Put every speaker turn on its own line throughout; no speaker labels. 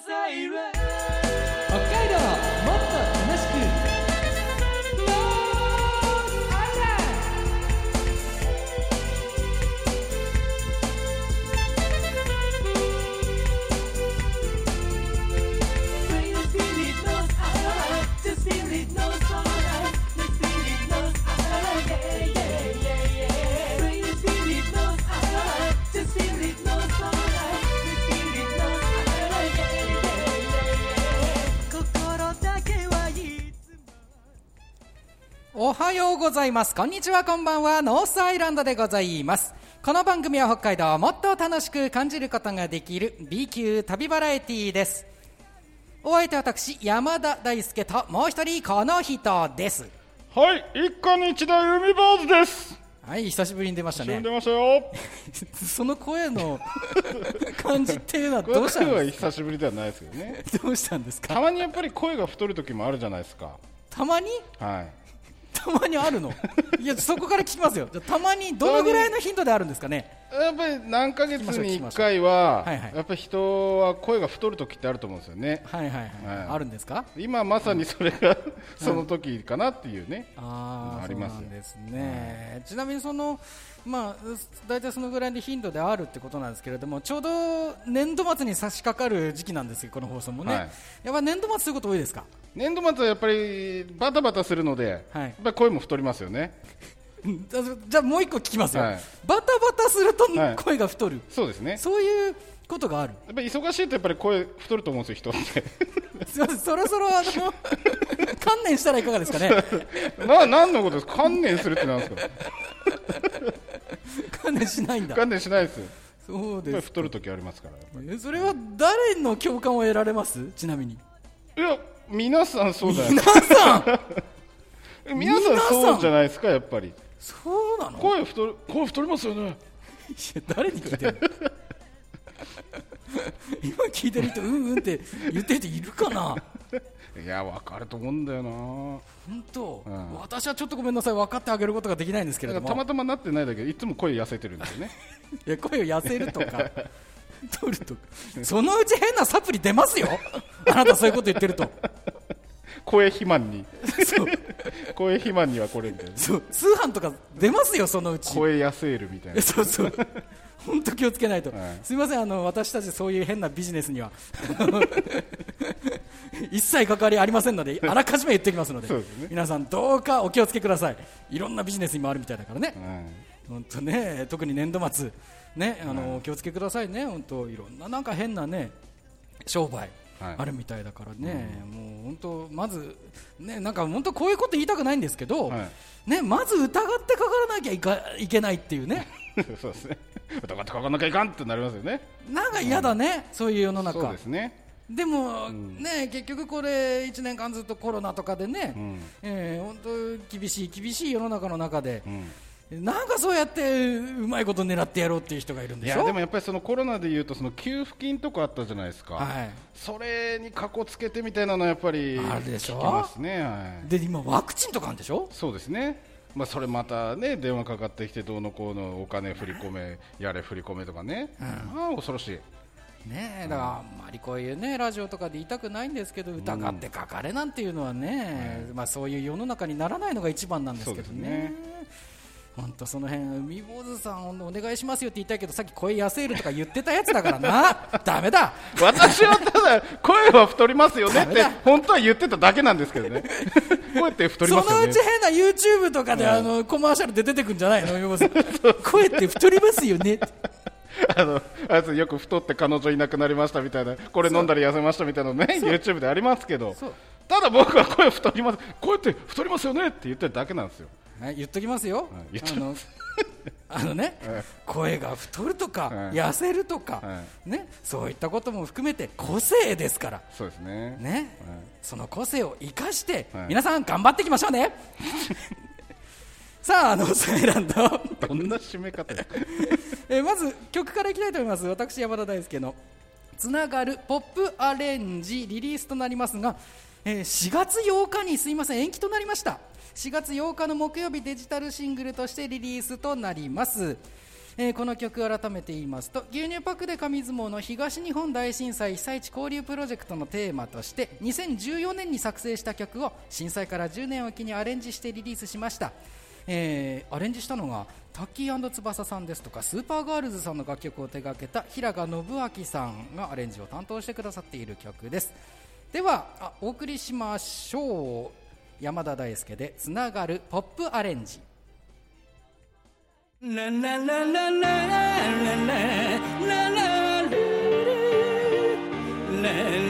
北
おはようございますこんにちはこんばんはノースアイランドでございますこの番組は北海道をもっと楽しく感じることができる B 級旅バラエティーですお相手は私山田大輔ともう一人この人です
はい、一家に一台海坊主です。
はい久しぶりに出ましたね
呼んでましたよ。
その声の 感じっていうのはどうしたんです
久しぶりではないですけどね。
か どうしたんですか？
たまにやっぱり声が太る時もあるじゃないですか。
たまに？
はい。
たまにあるの。いやそこから聞きますよ。たまにどのぐらいの頻度であるんですかね。
やっぱり何ヶ月に一回は、
はいはい。
やっぱり人は声が太る時ってあると思うんですよね。
はいはいはい、
はい。
あるんですか？
今まさにそれがその時かなっていうね。
あー
あります
ですね、ちなみにその、まあ、大体そのぐらいの頻度であるってことなんですけれどもちょうど年度末に差し掛かる時期なんですよ、この放送もね、
はい。
やっぱ年度末そういうこと多いですか？
年度末はやっぱりバタバタするので、
はい。
やっぱり声も太りますよね。
うん。じゃあもう一個聞きますよ、
はい。
バタバタすると
はい。
声が太る、
そうですね。
そういうことがある、
やっぱり忙しいとやっぱり声太ると思うんですよ、人って。
すいません。そろそろあの 観念したらいかがですかね、
な何のことですか？観念するってなんですか？
観念しないんだ、
観念しないですよ。
そうです
太る時ありますから
えそれは誰の共感を得られます？ちなみに。
いや皆さんそうじゃない
皆さん！
皆さんそうじゃないですか やっぱり
そうなの？
声太る声太りますよね。
いや誰に聞いてる 今聞いてる人うんうんって言ってる人いるかな？い
や分かると思うんだよな。
本当、
うん。
私はちょっとごめんなさい。分かってあげることができないんですけれども。
たまたまなってないだけ。でいつも声痩せてるんですよね。
いや声を痩せるとか。取るとか。そのうち変なサプリ出ますよ。あなたそういうこと言ってると
声肥満に。声肥満にはこれみたいな
そう。通販とか出ますよそのうち。
声痩せるみたい
え
な。
そうそう。本当気をつけないと、
はい。
すみませんあの私たちそういう変なビジネスには。一切関わりありませんのであらかじめ言っておきますので
ね。
皆さんどうかお気をつけください。いろんなビジネスにもあるみたいだからね。
うん
本当ね特に年度末ねあの、お気をつけくださいね。本当いろんななんか変なね商売。
はい
あるみたいだからね、もう本当まずねなんか本当こういうこと言いたくないんですけど、
はい。
ねまず疑ってかからなきゃいかいけないっていうね。
そうですね。疑ってかかんなきゃいかんってなりますよね。
なんか嫌だね、そういう世の中。
そうですね。
でも、ね結局これ1年間ずっとコロナとかでね、
うん。
えー本当厳しい厳しい世の中の中で
う、ん
なんかそうやってうまいこと狙ってやろうっていう人がいるん
い
でしょ？
やでもやっぱりそのコロナでいうとその給付金とかあったじゃないですか、
はい。
それにかこつけてみたいなのはやっぱり
あるでしょ？
聞きますね、はい、
で今ワクチンとかあるんでしょ？
そうですね、まあ、それまたね電話かかってきてどうのこうのお金振り込めやれ振り込めとかね、ああ恐ろしい。
ねえだからあんまりこういうねラジオとかで言いたくないんですけど疑ってかかれなんていうのはね、まあそういう世の中にならないのが一番なんですけど
そうです
ね
ね。
本当その辺海坊主さんお願いしますよって言いたいけどさっき声痩せるとか言ってたやつだからな。ダメだ。
私はただ声は太りますよねって本当は言ってただけなんですけどね。声って太り
そ
ますよね。
のうち変な YouTube とかで、あのコマーシャルで出てくんじゃないの海坊主さん。声って太りますよね。
あのあいつよく太って彼女いなくなりましたみたいなこれ飲んだら痩せましたみたいなのね YouTube でありますけど。ただ僕は声太ります声って太りますよねって言ってるだけなんですよ
はい、言っときますよ、
い言っと
あの あのね、
はい。
声が太るとか、
はい。
痩せるとか、
は
ね、そういったことも含めて個性ですから、
そうですね。
ね
はい。
その個性を生かして、
はい。
皆さん頑張っていきましょうね。さああのサイランド、
どんな締め方？
えーまず曲からいきたいと思います。私山田大輔の「つながるポップアレンジ」リリースとなりますが、えー4月8日にすいません延期となりました。4月8日の木曜日デジタルシングルとしてリリースとなります。えーこの曲改めて言いますと牛乳パックで紙相撲の東日本大震災被災地交流プロジェクトのテーマとして2014年に作成した曲を震災から10年を機にアレンジしてリリースしました、えーアレンジしたのがタッキー翼さんですとかスーパーガールズさんの楽曲を手掛けた平賀信明さんがアレンジを担当してくださっている曲です。ではあお送りしましょう。山田大輔でつながるポップアレンジ。
ラララララララララララララ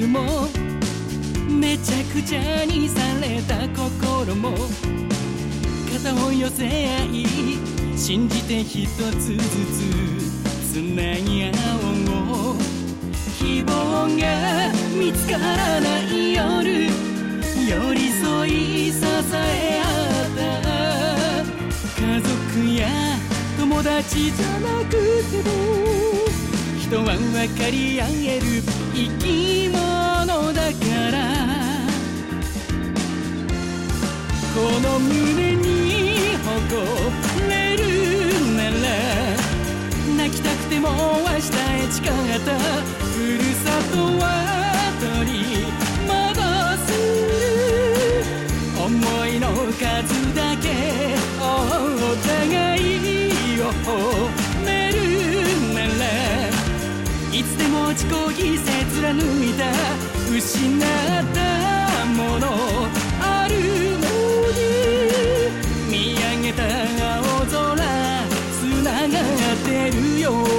ルもめちゃくちゃにされた心も肩を寄せ合い信じて一つずつつなぎ合おう。希望が見つからない夜寄り添い支え合った。家族や友達じゃなくても人は分かり合える。生き物からこの胸に誇れるなら泣きたくても明日へ誓った。ふるさとは取り戻す。思いの数だけお互いを褒めるならいつでも自己犠牲貫いた。失ったもの。あるのに見上げた青空。つながってるよ。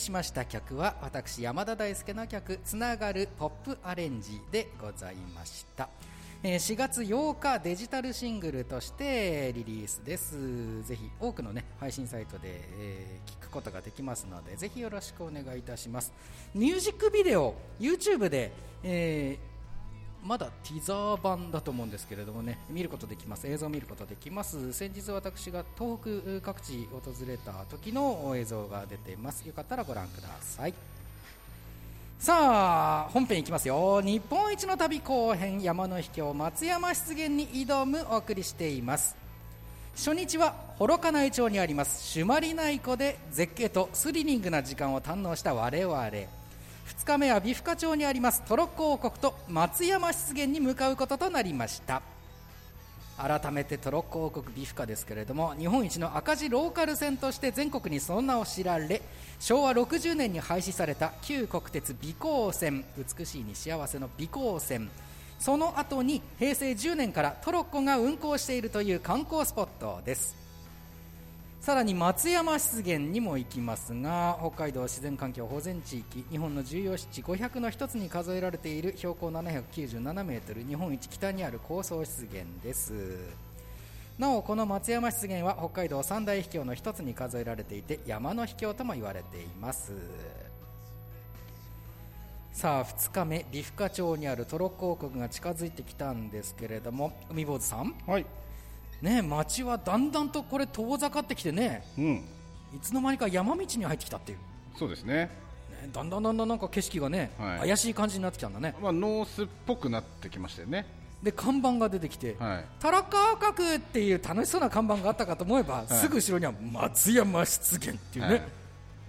しました曲は私山田大輔の曲「つながるポップアレンジ」でございました、4月8日デジタルシングルとしてリリースです。ぜひ多くのね配信サイトで、え聞くことができますのでぜひよろしくお願いいたします。ミュージックビデオ YouTube で、えーまだティザー版だと思うんですけれどもね見ることできます。映像を見ることできます。先日私が東北各地訪れた時の映像が出ています。よかったらご覧ください。さあ本編いきますよ。日本一の旅後編山の秘境松山湿原に挑むお送りしています。初日は幌加内町にあります。朱鞠内湖で絶景とスリリングな時間を堪能した我々。2日目は美深町にありますトロッコ王国と松山湿原に向かうこととなりました。改めてトロッコ王国美深ですけれども日本一の赤字ローカル線として全国にその名を知られ昭和60年に廃止された旧国鉄美光線美しいに幸せの美光線。その後に平成10年からトロッコが運行しているという観光スポットです。さらに松山湿原にも行きますが北海道自然環境保全地域日本の重要湿地500の一つに数えられている標高797メートル日本一北にある高層湿原です。なおこの松山湿原は北海道三大秘境の一つに数えられていて山の秘境とも言われています。さあ2日目美深町にあるトロッコ王国が近づいてきたんですけれども海坊主さん。
はい。
ね街はだんだんとこれ遠ざかってきてね。
うん。
いつの間にか山道に入ってきたっていう、
そうですね。
ね、だんだんだんだんなんか景色がね、
はい。
怪しい感じになってきたんだね。
まあノースっぽくなってきましたよね。
で看板が出てきて
はい「
タラカー角」っていう楽しそうな看板があったかと思えば、
い。
すぐ後ろには松山湿原っていうね、
はい。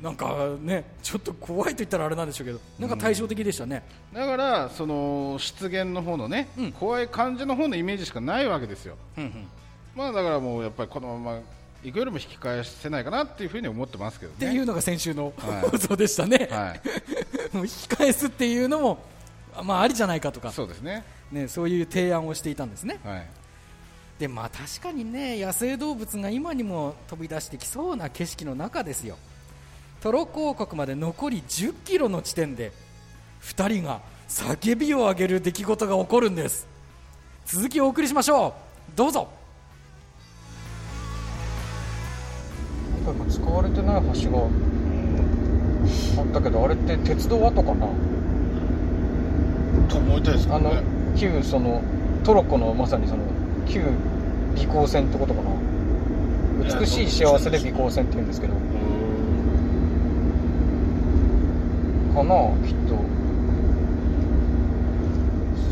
なんかねちょっと怖いと言ったらあれなんでしょうけどなんか対照的でしたね、
だからその湿原の方のね、
うん。
怖い感じの方のイメージしかないわけですよ。
うんうん
まあだからもうやっぱりこのまま行くよりも引き返せないかなっていうふうに思ってますけどね。
っていうのが先週の
はい。
放送でしたね、
はい。
もう引き返すっていうのもまあありじゃないかとか。
そうですね。
ね、そういう提案をしていたんですね。
はい。
でまあ確かにね野生動物が今にも飛び出してきそうな景色の中ですよ。トロッコ王国まで残り1 0キロの地点で2人が叫びを上げる出来事が起こるんです。続きをお送りしましょう。どうぞ
使われてない橋が。あったけどあれって鉄道跡かな？
と思いたいですけ
あの旧そのトロッコのまさにその旧美行線ってことかな？美しい幸せで美行線って言うんですけど。かなきっと。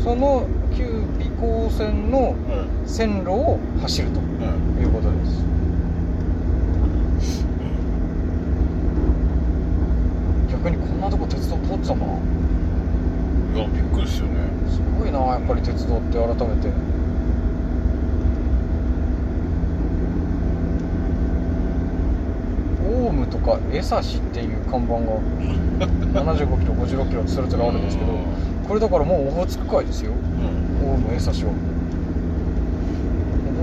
その旧美行線の
うん。
線路を走ると
うん
いうことです逆にこんなとこ鉄道通ってたかな。い
やびっくりですよね。
すごいなやっぱり鉄道って改めて。オウムとか江差っていう看板が75キロ56キロそれぞれあるんですけどこれだからもうオホーツク海ですよ。
うん。
オウム江差は。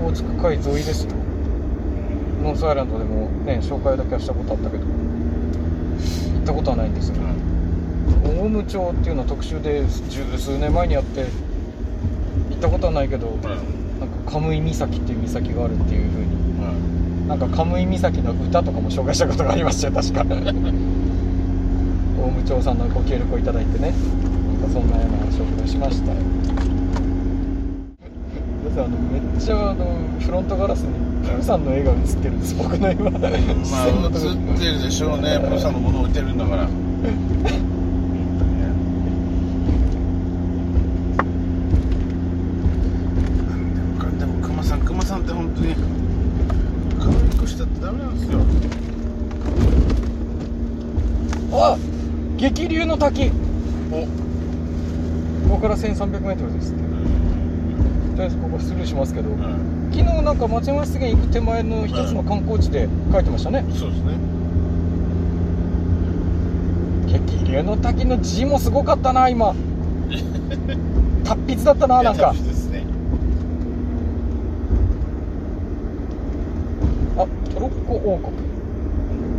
オホーツク海沿いですよ。ノースアイランドでもね紹介だけはしたことあったけど。行ったことはないんですがオウム町っていうのは特集で十数年前にやって行ったことはないけど
うん。
なんかカムイ岬っていう岬があるっていう風に
うん。
なんかカムイ岬の歌とかも紹介したことがありましたよ確か。大務町さんのご協力をいただいてねなんかそんなような話をしました。よあのめっちゃあのフロントガラスにプーさんの絵が映ってるんです。僕の今、
まあ映ってるでしょうね。プロさんのもの置いてるんだから。でもクマさんクマさんって本当に可愛くしたってダメなんですよ。
あ激流の滝。
お。
ここから 1300m ですって。とりあえずここスルーしますけど、
うん
昨日なんか松山湿原行く手前の一つの観光地で書いてましたね、
そうですね。
激流の滝の字もすごかったな今。達筆だったななんか。
旅ですね。
あトロッコ王国。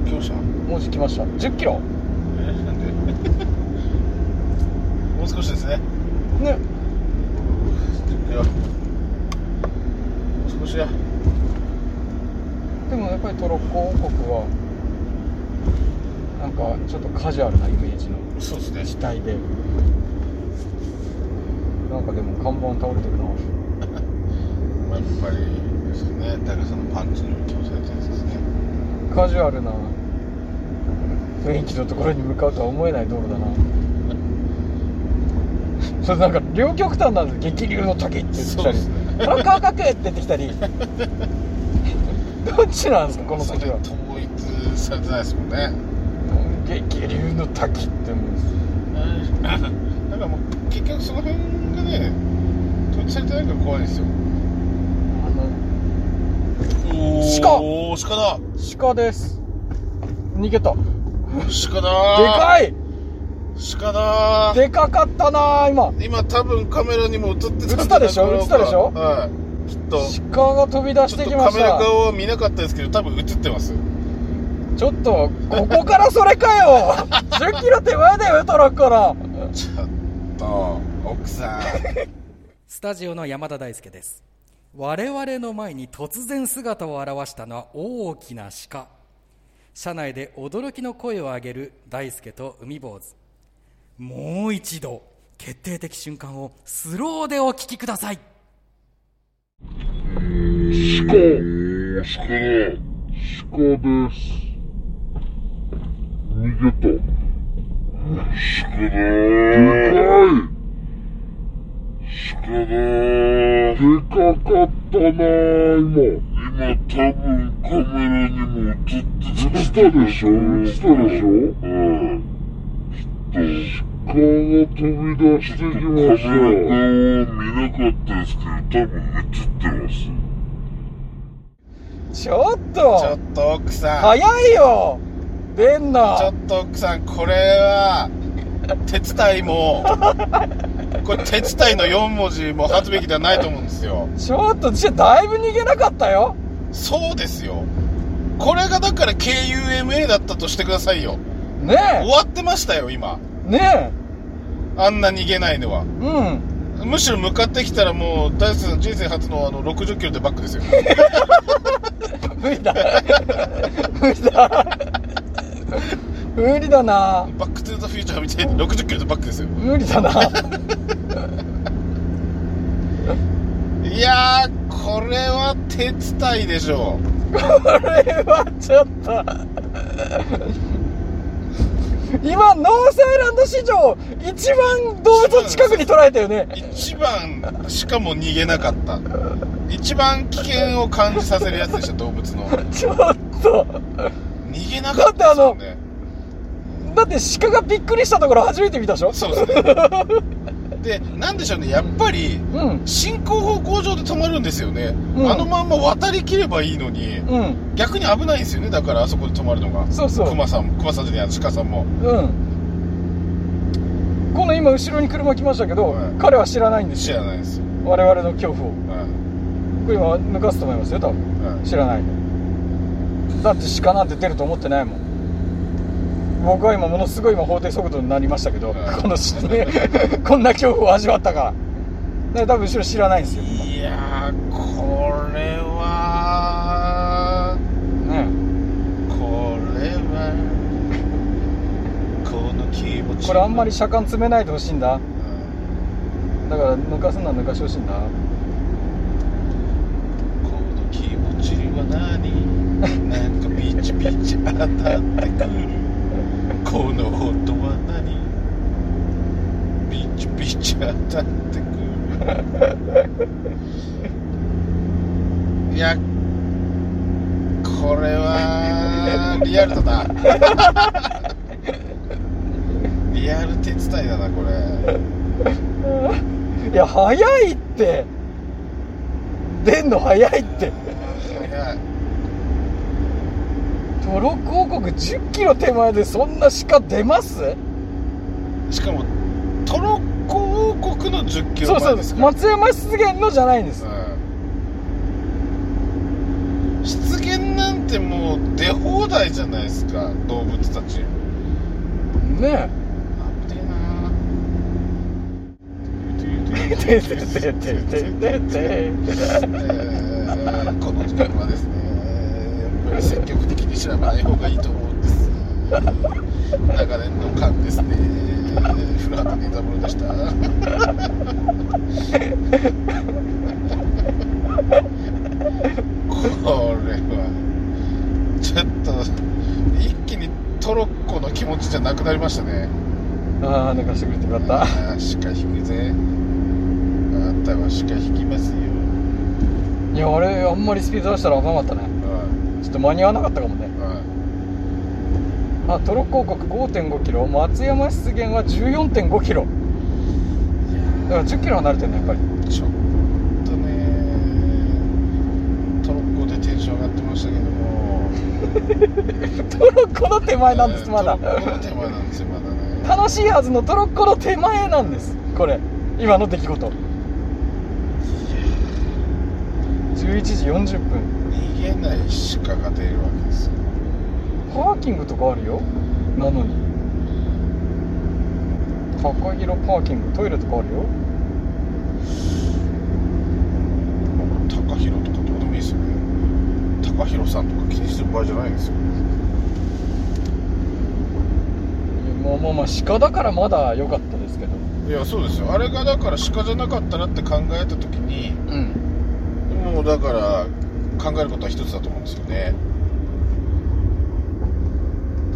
来ました？
文字来ました。1 0キロ？
えなんで？もう少しですね。
ね。
いやもう少しや。
でもやっぱりトロッコ王国はなんかちょっとカジュアルなイメージの
そうですね。
地帯で。なんかでも看板倒れてるな。
ま あやっぱりですね。高さのパンチに気をされたやつですね。
カジュアルな雰囲気のところに向かうとは思えない道路だな。それなんか両極端なんです。激流の滝って言ってきたり。
そうですね
カクカクって出てきたり。どっちなんですかこの時は。
統一されてないですもんね。
激流の滝ってもう
だからもう結局その辺がね統一されてないから怖いですよ。
鹿。
お鹿だ。
鹿です。逃げた。で
鹿だ
かい
鹿だ
でかかったな今。
今多分カメラにも映ってたんじゃない
映ったでしょ？映ったでしょ？
はい。きっと。
鹿が飛び出し
てと
きました。
カメラ側は見なかったですけど多分映ってます。
ちょっとここからそれかよ。1 0キロ手前だよトラックから。
ちょっと奥さん。
スタジオの山田大輔です。我々の前に突然姿を現したのは大きな鹿。車内で驚きの声を上げる大輔と海坊主もう一度決定的瞬間をスローでお聞きください
鹿、鹿だ。鹿です。逃げた。鹿だ。でかい。鹿だ。でかかったな今。今多分カメラにも映ってた。映ったでしょ映ったでしょうん。きっと。鹿が飛び出してきました。カメラ側見なかったですけど、多分映ってます。
ちょっ
ちょ
と。
っと奥さん
早いよ出ん
ちょ
な
っと奥さんこれは手伝いも これ手伝いの4文字も発すべきではないと思うんですよ。
ちょっとじゃあだいぶ逃げなかったよ。
そうですよ。これがだから KUMA だったとしてくださいよ。
ね
終わってましたよ今。
えね
あんな逃げないのは。
えうん。
むしろ向かってきたらもう大輔さん人生初のあの60キロでバックですよ。
無理だ。無理だ。無理だな。
バックトゥーザフューチャーみたいに60キロでバックですよ。
無理だな。い
やーこれは手伝いでしょ
これはちょっと今ノースアイランド史上一番動物を近くに捉えたよね。
一番しかも逃げなかった。一番危険を感じさせるやつでした動物の。
ちょっと。
逃げなかったですよね。
だって鹿がびっくりしたところ初めて見たでしょ？
そうですねでなんでしょうねやっぱり
うん。
進行方向上で止まるんですよね、
うん。
あのまんま渡りきればいいのに
うん。
逆に危ないんですよねだからあそこで止まるのが。
そうそう。
クマさんもクマさんじゃない鹿さんも。
うん。この今後ろに車来ましたけど、
はい。
彼は知らないんです
知
よ
らないですよ、
我々の恐怖を。
うん
これ今抜かすと思いますよ多分。
うん
知らない。だって鹿なんて出ると思ってないもん僕は今ものすごい今法定速度になりましたけど、
うん
このしね こんな恐怖を味わったから。だから多分後ろ知らないんですよ。
いやーこれは
ね。
これはこの気持ち。
これあんまり車間詰めないでほしいんだ。
うん。
だから抜かすのは抜かしてほしいんだ。
この気持ちは何？なんかピチピチ当たってくるこの音は何？ピチピチ当たってくる。いやこれはリアルだな。リアル手伝いだなこれ。
いや早いって。出んの早いって。
い。や
トロッコ王国1 0キロ手前でそんな鹿出ます？
しかもトロッコ王国の10キロ
そうそう
前です
松山湿原のじゃないんです。
うん湿原なんてもう出放題じゃないですか動物たち。
ね
え。
てててててて
この時間はですねぱり積極的に調べない方がいいと思うんです。長年の勘ですね。古畑任三郎でした。これはちょっと一気にトロッコの気持ちじゃなくなりましたね。
ああ抜かしてくれてよかった。
あー鹿引くぜ。あんたは鹿引きますよ。
いやあれあんまりスピード出したらあかんかったね。
うん
ちょっと間に合わなかったかもね。
うん
あトロッコ王国5 5キロ。松山湿原は1 4 5キロ。だから1 0キロ離れてるねやっぱり。
ちょっとねトロッコでテンション上がってましたけども。
トロッコの手前なんですまだ。
トロッコの手前なんですよまだね。
楽しいはずのトロッコの手前なんですこれ。今の出来事。11時40分
逃げない鹿が出るわけですよ。
パーキングとかあるよ。なのに。高広パーキングトイレとかあるよ。
高弘とかどうでもいいですよね。高弘さんとか気にしてる場合じゃないんですよ。
まあまあまあ鹿だからまだ良かったですけど。
いやそうですよ。あれがだから鹿じゃなかったらって考えた時に
うん。
もうだから考えることは一つだと思うんですよね。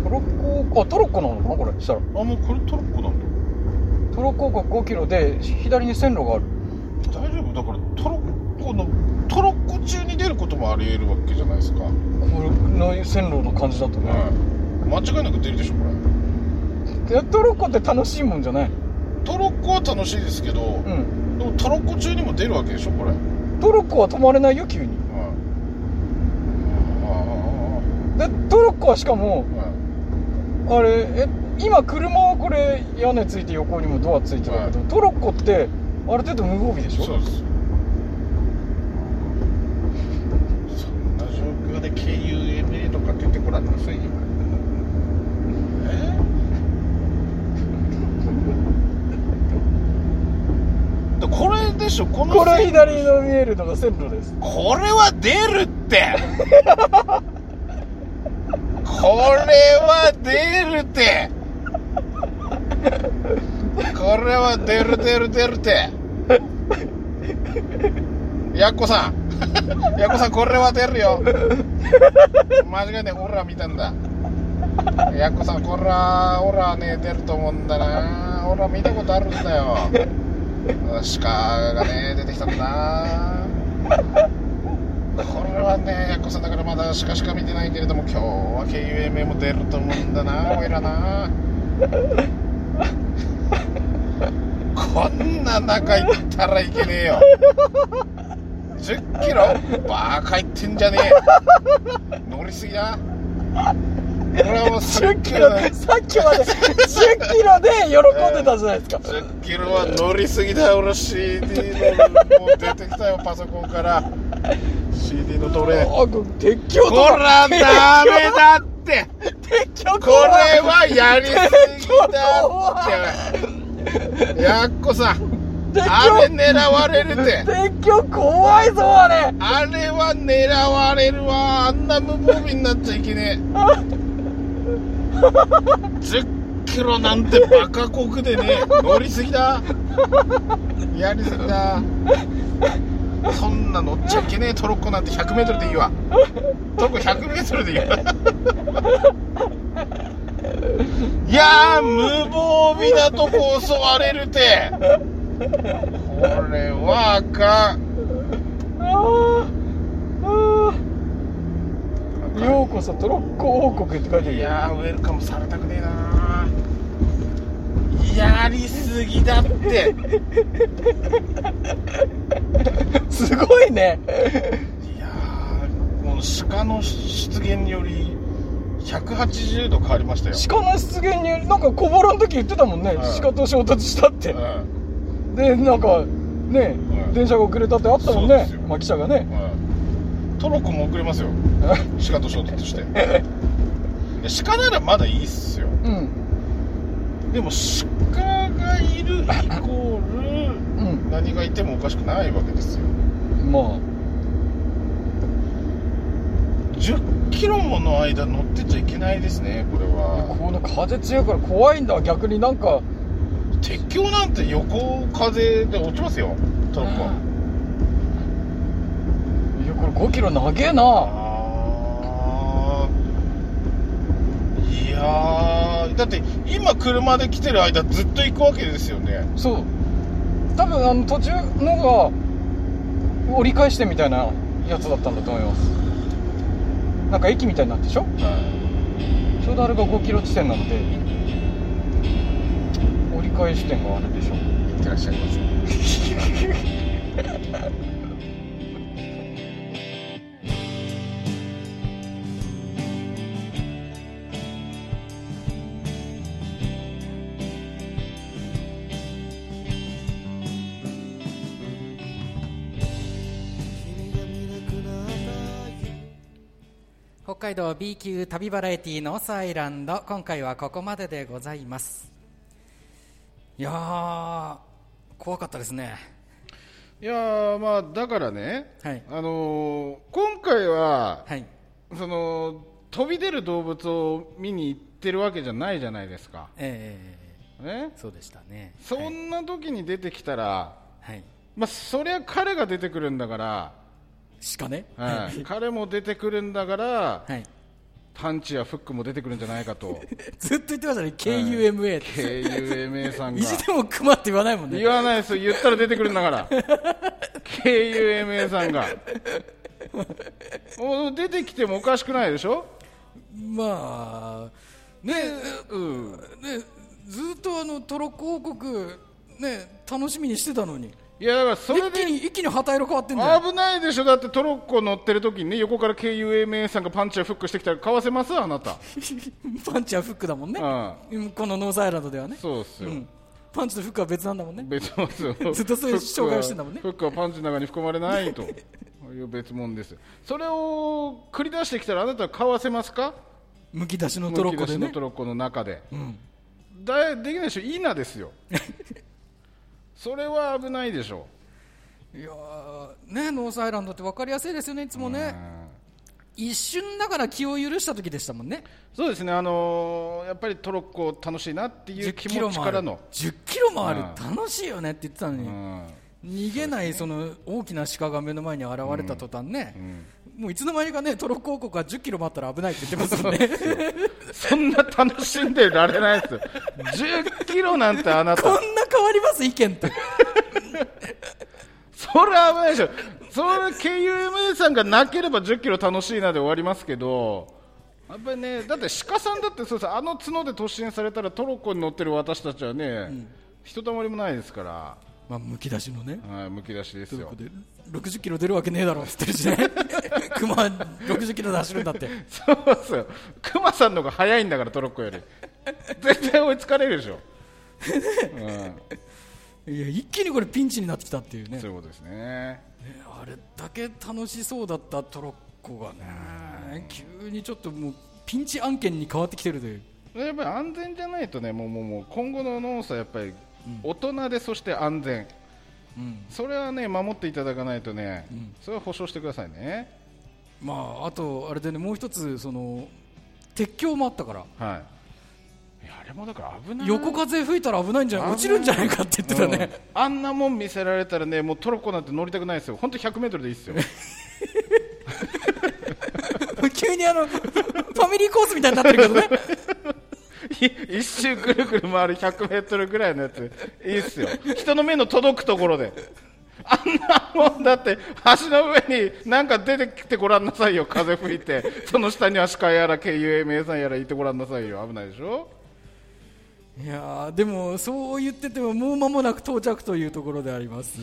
トロッコあトロッコなのかなこれしたら。
あもうこれトロッコなんだ。
トロッコ王国5キロで左に線路がある。
大丈夫？だからトロッコのトロッコ中に出ることもありえるわけじゃないですか、
これの線路の感じだとね、
うん、間違いなく出るでしょこれ。
トロッコって楽しいもんじゃない？
トロッコは楽しいですけど、
うん。
でもトロッコ中にも出るわけでしょこれ、うん、
トロッコは止まれないよ急に
あ
でトロッコはしかも。
あ
れえ今車はこれ屋根ついて横にもドアついてるけど、トロッコってある程度無防備でしょ？
そうです。そんな状況で KUMA とか出てこられませんよ。これでしょ？この
これ左の見えるのが線路です。
これは出るってこれは出るて。これは出る出る出るて。やっこさん。やっこさんこれは出るよ。間違いねオラ見たんだ。やっこさんこれはオラね出ると思うんだな。オラ見たことあるんだよ。鹿がね出てきたんだ。なこれはね、やっこさんだからまだしかしか見てないけれども、今日は KUMA も出ると思うんだな、おいらな。こんな中行ったらいけねえよ。10キロ？バカ言ってんじゃねえ。乗りすぎだ。これはもう
10キロでさっきまで10キロで喜んでたじゃないですか
10キロは乗りすぎだよ、俺 CD の、もう出てきたよ、パソコンから。CD のどれ。
あこ鉄橋と
こ
から
ダメだって
鉄橋
これはやりすぎだってやっこさんあれ狙われるって
鉄橋怖い。ぞあれ
あれは狙われるわあんな無防備になっちゃい。けねえ10キロなんてバカ酷でね乗りすぎだやりすぎだそんな乗っちゃいけねえトロッコなんて 100m でいいわ。トロッコ 100m でいいわ。いやー無防備なとこ襲われるて。これはあかん。
ようこそトロッコ王国って書いてある
い
よ
やーウェルカムされたくねえなやりすぎだって。
すごいね。
いやーもう鹿の出現により180度変わりましたよ。
鹿の出現になんか小腹の時言ってたもんね、
はい
鹿と衝突したって。
うん。
でなんかね、
はい
電車が遅れたってあったもんね。まあ記者がね。
うん。トロッコも遅れますよ。鹿と衝突して。で鹿ならまだいいっすよ。
うん
でも鹿がいるイコール
うん。
何がいてもおかしくないわけですよ。
まあ。
10キロもの間乗ってちゃいけないですねこれは。
この風強いから怖いんだ。逆になんか。
鉄橋なんて横風で落ちますよトロッコ
いやこれ5キロ長えな
あーいやーだって今車で来てる間ずっと行くわけですよね。
そう。多分あの途中のが折り返してみたいなやつだったんだと思います。なんか駅みたいになってでしょ？ちょうどあれが5キロ地点なので折り返し点があるでしょ。
行ってらっしゃいませ
海道 B 級旅バラエティノースアイランド今回はここまででございます。いやー怖かったですね。
いやーまあだからね、
はい。
あのー今回は
はい。
その飛び出る動物を見に行ってるわけじゃないじゃないですか。
ええ
ね？
そうでしたね。
そんな時に出てきたら、
はい。
まあそりゃ彼が出てくるんだから、
鹿ね。
はい。彼も出てくるんだから
はい。
パンチやフックも出てくるんじゃないかと。
ずっと言ってましたね。KUMA って、
KUMA さんが。
意地でも熊って言わないもんね。
言わないですよ。言ったら出てくるんだから。KUMA さんが。もう出てきてもおかしくないでしょ？
まあね
うん。
ねずっとあのトロッコ王国ね楽しみにしてたのに
いやだからそれ
一気
で
に一気に旗色変わってんじゃん
危ないでしょ。だってトロッコ乗ってる時にね横から KUMA さんがパンチやフックしてきたらかわせますあなた。
パンチはフックだもんね。うん。このノースアイランドではね。
そうっすよ、
うん。パンチとフックは別なんだもんね。
別物ですよ
ずっとそういう紹介をしてんだもんね。
フックはパンチの中に含まれないと。いう別物です。それを繰り出してきたらあなたはかわせますか？
むき出しのトロッコ
むき出しの
でね
トロッコの中で、
ん。
だできないでしょ。いいなですよ それは危ないでしょ。
いやーねノースアイランドって分かりやすいですよねいつもね。一瞬だから気を許した時でしたもんね。
そうですねあのーやっぱりトロッコ楽しいなっていう気持ちからの。
10キロもある。
うん。
楽しいよねって言ってたのに、
うん。
逃げないその大きな鹿が目の前に現れた途端ね、もういつの間にかねトロッコ王国は10キロもあったら危ないって言ってますもんね。
そんな楽しんでられないですよ。10キロなんてあなた。
こんな変わります意見って
それは危ないでしょ。それ KUMA さんがなければ10キロ楽しいなで終わりますけどやっぱりねだって鹿さんだってそうですあの角で突進されたらトロッコに乗ってる私たちはね、ひとたまりもないですから、
まあむき出しのね。
はい、むき出しですよ。
で60キロ出るわけねえだろって言ってるしね。熊60キロで走るんだって。
そうですよクマさんの方が早いんだからトロッコより。絶対追いつかれるでしょ、うん。
いや一気にこれピンチになってきたっていうね。
そういうことですね。
ねあれだけ楽しそうだったトロッコがね急にちょっともうピンチ案件に変わってきてるという。
やっぱり安全じゃないとねもうもうもう今後の農作やっぱり大人でそして安全、
うん。
それはね守っていただかないとね、それは保証してくださいね。
まああとあれでねもう一つその鉄橋もあったから。
はいあれもだから危ない。
横風吹いたら危ないんじゃない？落ちるんじゃないかって言ってたね、
うん。あんなもん見せられたらねもうトロッコなんて乗りたくないですよ。本当100メートルでいいですよ。
急にあのファミリーコースみたいになってるけどね。
い 一周ぐるぐる回る100メートルぐらいのやついいっすよ。人の目の届くところで。あんなもんだって橋の上になんか出てきてごらんなさいよ。風吹いて。その下には鹿やら KUMA さんやらいてごらんなさいよ。危ないでしょ？
いやーでもそう言っててももう間もなく到着というところであります。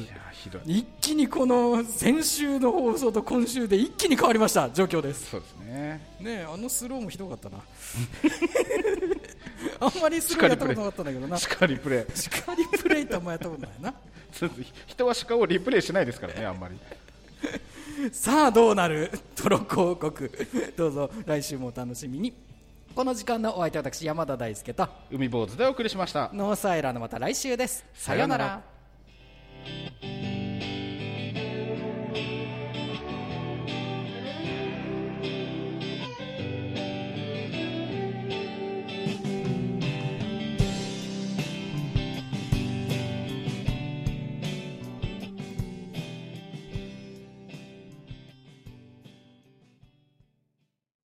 一気にこの先週の放送と今週で一気に変わりました。状況です。
そうですね。
ねえあのスローもひどかったな。あんまりスローやったことなかったんだけどな。
しかりプレイ。
しかりプレイってあんまやったことないな。
人は鹿をリプレイしないですからねあんまり。
さあどうなる？トロッコ王国。どうぞ来週もお楽しみにこの時間のお相手は私山田大輔と
海坊主でお送りしました。
ノースアイランドまた来週です。
さようなら